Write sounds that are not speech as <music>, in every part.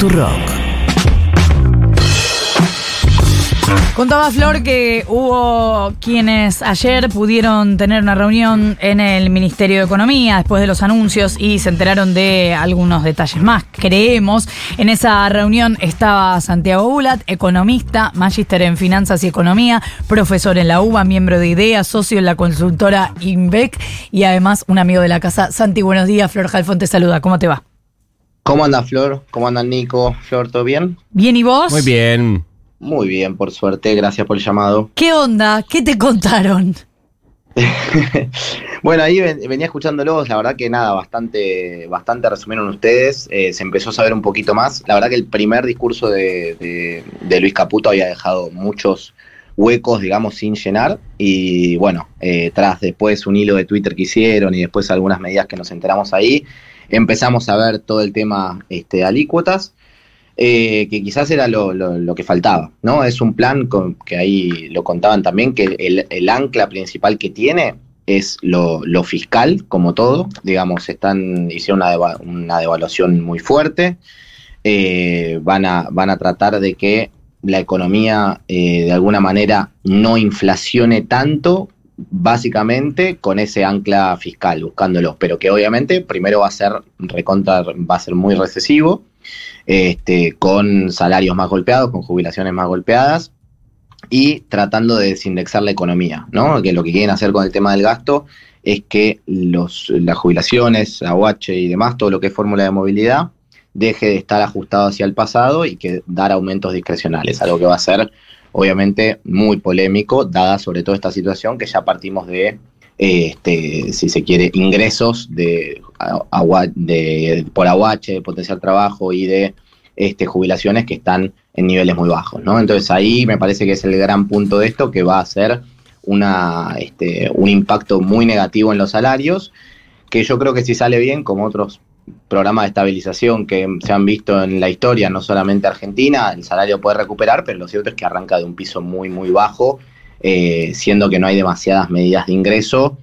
Futurock. Contaba Flor que hubo quienes ayer pudieron tener una reunión en el Ministerio de Economía después de los anuncios y se enteraron de algunos detalles más. Creemos, en esa reunión estaba Santiago Bulat, economista, magíster en finanzas y economía, profesor en la UBA, miembro de IDEA, socio en la consultora INVEC y además un amigo de la casa. Santi, buenos días. Flor Jalfón te saluda. ¿Cómo te va? ¿Cómo anda Flor? ¿Cómo anda Nico? Flor, ¿todo bien? Bien, ¿y vos? Muy bien. Muy bien, por suerte, gracias por el llamado. ¿Qué onda? ¿Qué te contaron? <laughs> bueno, ahí venía escuchándolos, la verdad que nada, bastante, bastante resumieron ustedes, eh, se empezó a saber un poquito más. La verdad que el primer discurso de, Luis Caputo había dejado muchos huecos, digamos, sin llenar. Y bueno, eh, tras después un hilo de Twitter que hicieron y después algunas medidas que nos enteramos ahí, empezamos a ver todo el tema este, alícuotas. Eh, que quizás era lo, que faltaba, ¿no? Es un plan que ahí lo contaban también, que el, ancla principal que tiene es lo, fiscal, como todo, digamos, están, hicieron una, devaluación muy fuerte, eh, van, a, van a tratar de que la economía eh, de alguna manera no inflacione tanto, básicamente con ese ancla fiscal, buscándolo, pero que obviamente primero va a ser recontra, va a ser muy recesivo este, con salarios más golpeados, con jubilaciones más golpeadas y tratando de desindexar la economía, ¿no? Que lo que quieren hacer con el tema del gasto es que los, las jubilaciones, aguache y demás, todo lo que es fórmula de movilidad, deje de estar ajustado hacia el pasado y que dar aumentos discrecionales, algo que va a ser obviamente muy polémico, dada sobre todo esta situación que ya partimos de este, si se quiere, ingresos de, de, por aguache, de potencial trabajo y de este, jubilaciones que están en niveles muy bajos. ¿no? Entonces ahí me parece que es el gran punto de esto que va a ser una, este, un impacto muy negativo en los salarios, que yo creo que si sale bien, como otros programas de estabilización que se han visto en la historia, no solamente Argentina, el salario puede recuperar, pero lo cierto es que arranca de un piso muy, muy bajo eh, siendo que no hay demasiadas medidas de ingreso.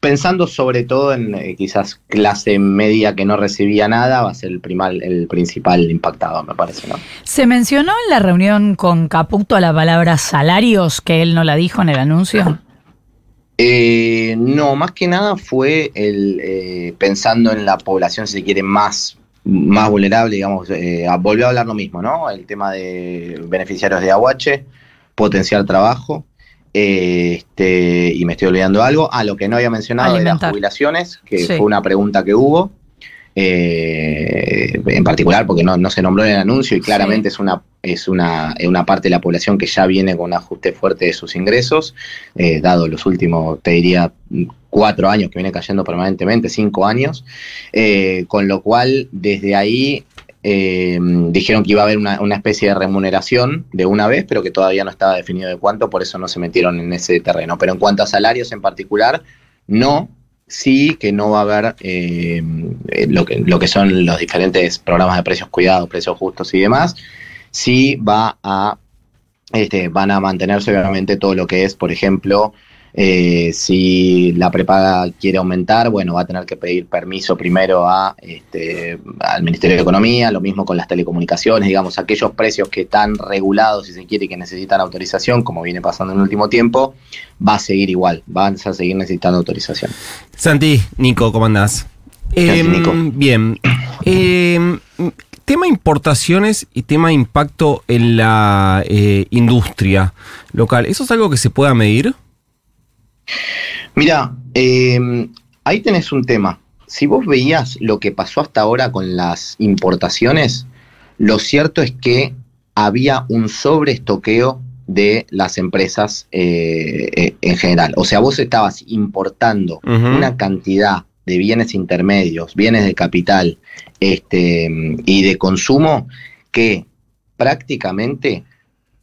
Pensando sobre todo en eh, quizás clase media que no recibía nada, va a ser el, primal, el principal impactado, me parece. ¿no? ¿Se mencionó en la reunión con Caputo la palabra salarios, que él no la dijo en el anuncio? <coughs> Eh, no, más que nada fue el pensando en la población, si se quiere, más, más vulnerable, digamos, volvió a hablar lo mismo, ¿no? El tema de beneficiarios de Aguache, potenciar trabajo, este, y me estoy olvidando algo. Ah, lo que no había mencionado de las jubilaciones, que fue una pregunta que hubo. Eh, en particular porque no, se nombró en el anuncio y claramente es una es una, una, parte de la población que ya viene con un ajuste fuerte de sus ingresos, eh, dado los últimos, te diría, cuatro años que viene cayendo permanentemente, cinco años, eh, con lo cual desde ahí eh, dijeron que iba a haber una, especie de remuneración de una vez, pero que todavía no estaba definido de cuánto, por eso no se metieron en ese terreno. Pero en cuanto a salarios en particular, no, sí que no va a haber eh, lo, que, lo que son los diferentes programas de precios cuidados, precios justos y demás, sí va a, este, van a mantenerse obviamente todo lo que es, por ejemplo, eh, si la prepaga quiere aumentar, bueno, va a tener que pedir permiso primero a, este, al Ministerio de Economía, lo mismo con las telecomunicaciones, digamos, aquellos precios que están regulados, si se quiere, y que necesitan autorización, como viene pasando en el último tiempo, va a seguir igual, van a seguir necesitando autorización. Santi, Nico, ¿cómo andás? Em, bien. Em, tema importaciones y tema impacto en la eh, industria local, ¿eso es algo que se pueda medir? Mira, em, ahí tenés un tema. Si vos veías lo que pasó hasta ahora con las importaciones, lo cierto es que había un sobreestoqueo de las empresas eh, eh, en general. O sea, vos estabas importando una cantidad de bienes intermedios, bienes de capital este, y de consumo que prácticamente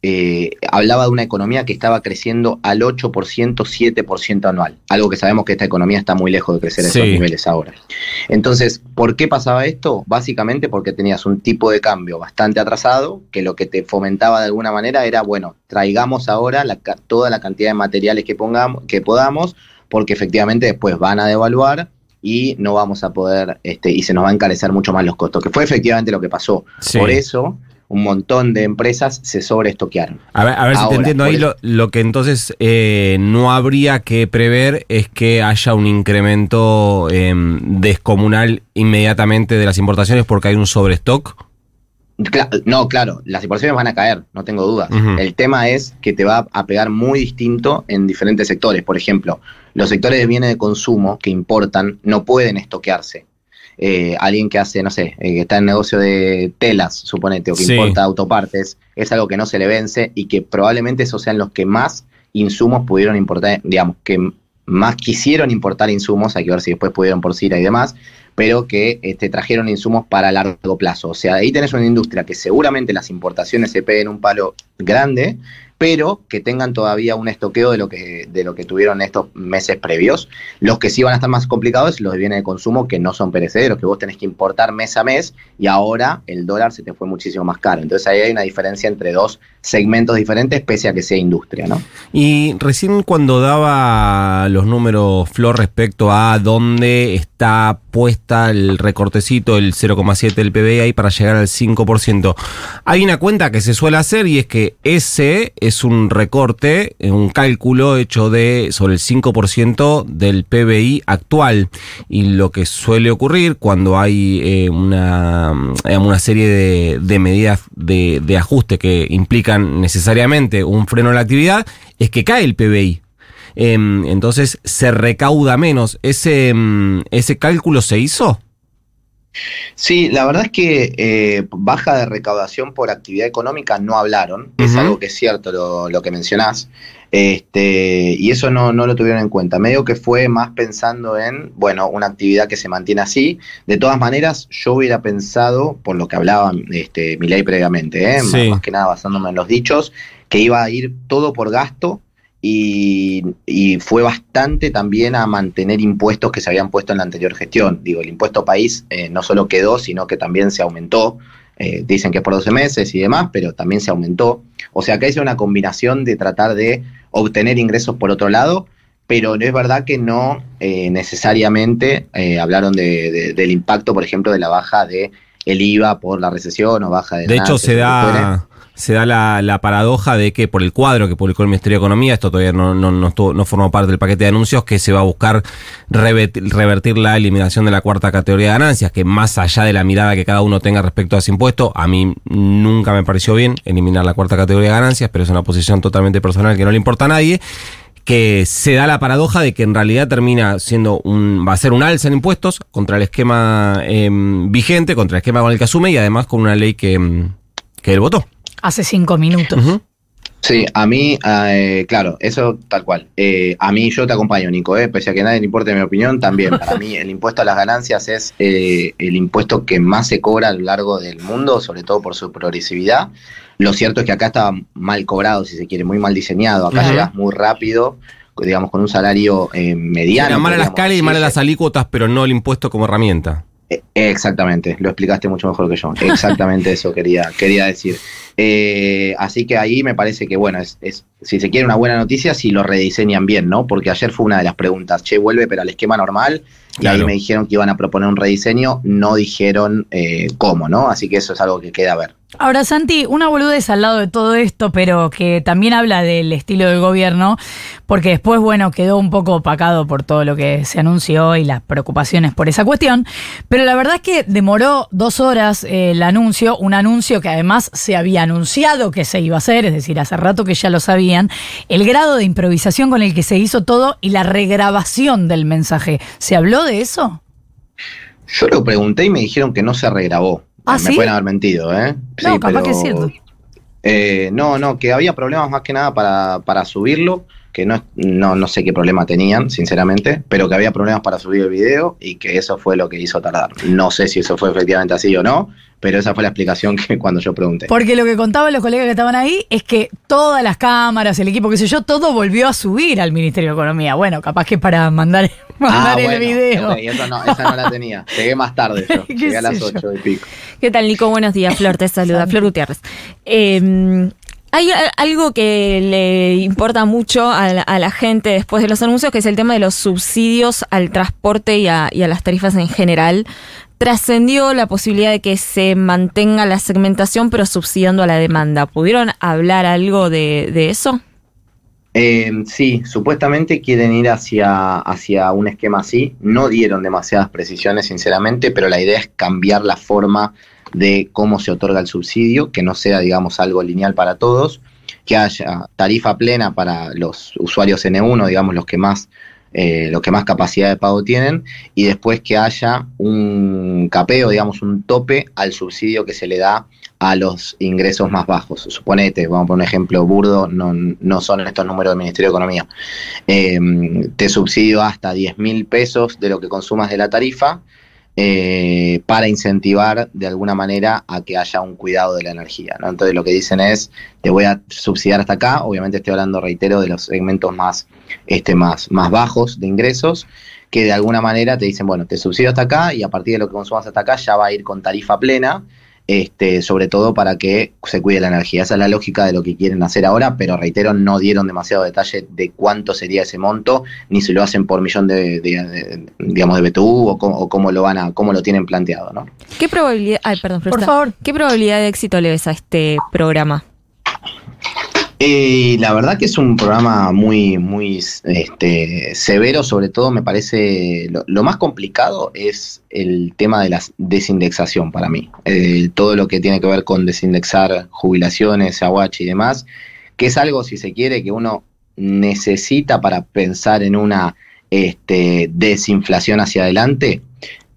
eh, hablaba de una economía que estaba creciendo al 8%, 7% anual. Algo que sabemos que esta economía está muy lejos de crecer a esos niveles ahora. Entonces, ¿por qué pasaba esto? Básicamente porque tenías un tipo de cambio bastante atrasado, que lo que te fomentaba de alguna manera era, bueno, traigamos ahora toda la cantidad de materiales que, pongamos, que podamos, porque efectivamente después van a devaluar y no vamos a poder, este, y se nos va a encarecer mucho más los costos, que fue efectivamente lo que pasó. Por eso, un montón de empresas se sobreestoquearon. A ver, a ver si te entiendo ahí, lo, que entonces eh, no habría que prever es que haya un incremento em, descomunal inmediatamente de las importaciones porque hay un sobrestock. no, claro, las importaciones van a caer, no tengo dudas. El tema es que te va a pegar muy distinto en diferentes sectores. Por ejemplo, los sectores de bienes de consumo que importan no pueden estoquearse. Eh, alguien que hace, no sé, eh, que está en negocio de telas, suponete, o que importa autopartes, es algo que no se le vence y que probablemente esos sean los que más insumos pudieron importar, digamos, que más quisieron importar insumos, hay que ver si después pudieron por CIRA y demás, pero que este, trajeron insumos para largo plazo. O sea, ahí tenés una industria que seguramente las importaciones se peguen un palo grande, pero que tengan todavía un estoqueo de lo que, de lo que tuvieron estos meses previos. Los que sí van a estar más complicados, los de bienes de consumo que no son perecederos, que vos tenés que importar mes a mes y ahora el dólar se te fue muchísimo más caro. Entonces ahí hay una diferencia entre dos segmentos diferentes, pese a que sea industria, ¿no? Y recién cuando daba los números, Flor, respecto a dónde está puesta el recortecito, el 0,7 del PBI ahí para llegar al 5%, hay una cuenta que se suele hacer y es que ese es un recorte, un cálculo hecho de sobre el 5% del PBI actual. Y lo que suele ocurrir cuando hay eh, una, una serie de, medidas de, de ajuste que implican necesariamente un freno a la actividad, es que cae el PBI. Em, entonces se recauda menos. ¿Ese, em, ¿Ese cálculo se hizo? Sí, la verdad es que eh, baja de recaudación por actividad económica no hablaron, es algo que es cierto lo, que mencionás, este, y eso no, no, lo tuvieron en cuenta. Medio que fue más pensando en, bueno, una actividad que se mantiene así. De todas maneras, yo hubiera pensado, por lo que hablaba este, ley previamente, ¿eh? más que nada basándome en los dichos, que iba a ir todo por gasto y, fue bastante también a mantener impuestos que se habían puesto en la anterior gestión. Digo, el impuesto país eh, no solo quedó, sino que también se aumentó. Eh, dicen que es por 12 meses y demás, pero también se aumentó. O sea, que es una combinación de tratar de obtener ingresos por otro lado, pero no es verdad que no eh, necesariamente hablaron del impacto, por ejemplo, de la baja de el IVA por la recesión o baja de... De hecho, se da se da la, paradoja de que por el cuadro que publicó el Ministerio de Economía, esto todavía no, no, no, formó parte del paquete de anuncios, que se va a buscar revertir, la eliminación de la cuarta categoría de ganancias, que más allá de la mirada que cada uno tenga respecto a ese impuesto, a mí nunca me pareció bien eliminar la cuarta categoría de ganancias, pero es una posición totalmente personal que no le importa a nadie que se da la paradoja de que en realidad termina siendo un, va a ser un alza en impuestos contra el esquema em, vigente, contra el esquema con el que asume y además con una ley que, que él votó hace cinco minutos. Sí, a mí, eh, claro, eso tal cual. Eh, a mí yo te acompaño, Nico, eh, pese a que nadie le importe mi opinión, también para mí el impuesto a las ganancias es eh, el impuesto que más se cobra a lo largo del mundo, sobre todo por su progresividad. Lo cierto es que acá está mal cobrado, si se quiere, muy mal diseñado. Acá llegas muy rápido, digamos, con un salario mediano. Era mal a las calles y mal a las alícuotas, pero no el impuesto como herramienta. Exactamente, lo explicaste mucho mejor que yo. Exactamente eso quería, quería decir. Eh, así que ahí me parece que, bueno, es, si se quiere una buena noticia, si lo rediseñan bien, ¿no? Porque ayer fue una de las preguntas, che, vuelve pero al esquema normal, y ahí me dijeron que iban a proponer un rediseño, no dijeron eh, cómo, ¿no? Así que eso es algo que queda a ver. Ahora, Santi, una boludez al lado de todo esto, pero que también habla del estilo del gobierno, porque después, bueno, quedó un poco opacado por todo lo que se anunció y las preocupaciones por esa cuestión. Pero la verdad es que demoró dos horas eh, el anuncio, un anuncio que además se había anunciado que se iba a hacer, es decir, hace rato que ya lo sabían, el grado de improvisación con el que se hizo todo y la regrabación del mensaje. ¿Se habló de eso? Yo lo pregunté y me dijeron que no se regrabó. ¿Ah, me pueden haber mentido, ¿eh? No, capaz que es cierto. Eh, no, no, que había problemas más que nada para, para subirlo, que no, no, no sé qué problema tenían, sinceramente, pero que había problemas para subir el video y que eso fue lo que hizo tardar. No sé si eso fue efectivamente así o no, pero esa fue la explicación <laughs> que cuando yo pregunté. Porque lo que contaban los colegas que estaban ahí es que todas las cámaras, el equipo, qué sé yo, todo volvió a subir al Ministerio de Economía. Bueno, capaz que para mandar, <laughs> mandar ah, el video. esa no la <laughs> tenía. Llegué más tarde yo. Llegué a las 8 y pico. ¿Qué tal, Nico? Buenos días, Flor. Te saluda, Flor Gutiérrez. Eh, Hay algo que le importa mucho a la, gente después de los anuncios, que es el tema de los subsidios al transporte y a, las tarifas en general. Trascendió la posibilidad de que se mantenga la segmentación, pero subsidiando a la demanda. ¿Pudieron hablar algo de, eso? Eh, sí, supuestamente quieren ir hacia, hacia un esquema así. No dieron demasiadas precisiones, sinceramente, pero la idea es cambiar la forma de cómo se otorga el subsidio, que no sea, digamos, algo lineal para todos, que haya tarifa plena para los usuarios N1, digamos, los que más, eh, los que más capacidad de pago tienen, y después que haya un capeo, digamos, un tope al subsidio que se le da a los ingresos más bajos. Suponete, vamos a poner un ejemplo burdo, no, no son estos números del Ministerio de Economía. Eh, te subsidio hasta 10 mil pesos de lo que consumas de la tarifa eh, para incentivar de alguna manera a que haya un cuidado de la energía. ¿no? Entonces lo que dicen es, te voy a subsidiar hasta acá, obviamente estoy hablando, reitero, de los segmentos más, este, más, más bajos de ingresos, que de alguna manera te dicen, bueno, te subsidio hasta acá y a partir de lo que consumas hasta acá ya va a ir con tarifa plena este, sobre todo para que se cuide la energía. Esa es la lógica de lo que quieren hacer ahora, pero reitero, no dieron demasiado detalle de cuánto sería ese monto, ni si lo hacen por millón de, digamos, de BTU o cómo, lo van a, cómo lo tienen planteado, ¿no? ¿Qué probabilidad, ay, perdón, por favor, qué probabilidad de éxito le ves a este programa? Eh, la verdad que es un programa muy, muy este, severo, sobre todo me parece, lo, más complicado es el tema de la desindexación para mí. todo lo que tiene que ver con desindexar jubilaciones, aguache y demás, que es algo, si se quiere, que uno necesita para pensar en una este, desinflación hacia adelante.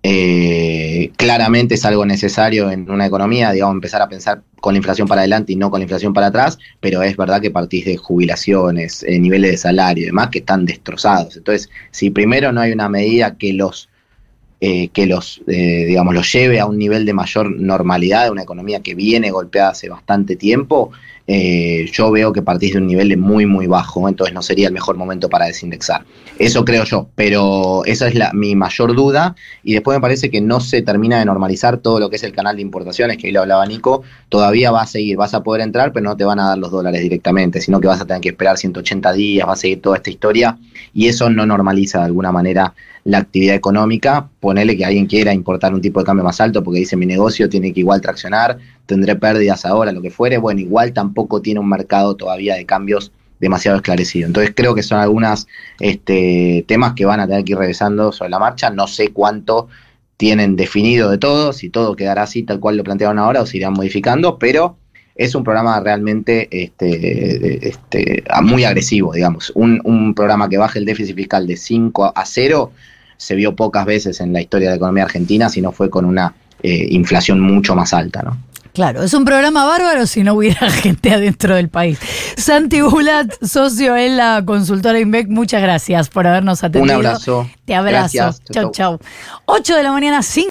Eh, claramente es algo necesario en una economía, digamos, empezar a pensar con la inflación para adelante y no con la inflación para atrás, pero es verdad que partís de jubilaciones, eh, niveles de salario y demás que están destrozados. Entonces, si primero no hay una medida que los eh, que los, digamos, los lleve a un nivel de mayor normalidad de una economía que viene golpeada hace bastante tiempo, eh, yo veo que partís de un nivel muy, muy bajo, entonces no sería el mejor momento para desindexar. Eso creo yo, pero esa es la, mi mayor duda. Y después me parece que no se termina de normalizar todo lo que es el canal de importaciones, que ahí lo hablaba Nico. Todavía va a seguir, vas a poder entrar, pero no te van a dar los dólares directamente, sino que vas a tener que esperar 180 días, va a seguir toda esta historia. Y eso no normaliza de alguna manera la actividad económica. Ponele que alguien quiera importar un tipo de cambio más alto porque dice mi negocio tiene que igual traccionar, tendré pérdidas ahora, lo que fuere, bueno, igual tampoco tiene un mercado todavía de cambios demasiado esclarecido. Entonces creo que son algunos este, temas que van a tener que ir revisando sobre la marcha. No sé cuánto tienen definido de todo, si todo quedará así tal cual lo plantearon ahora o se irán modificando, pero es un programa realmente este, este, muy agresivo, digamos. Un, programa que baje el déficit fiscal de 5 a 0 se vio pocas veces en la historia de la economía argentina, si no fue con una eh, inflación mucho más alta, ¿no? Claro, es un programa bárbaro si no hubiera <laughs> gente adentro del país. Santi Bulat, socio en la consultora INVEC, muchas gracias por habernos atendido. Un abrazo. Te abrazo. Chau, chau. 8 de la mañana, 5.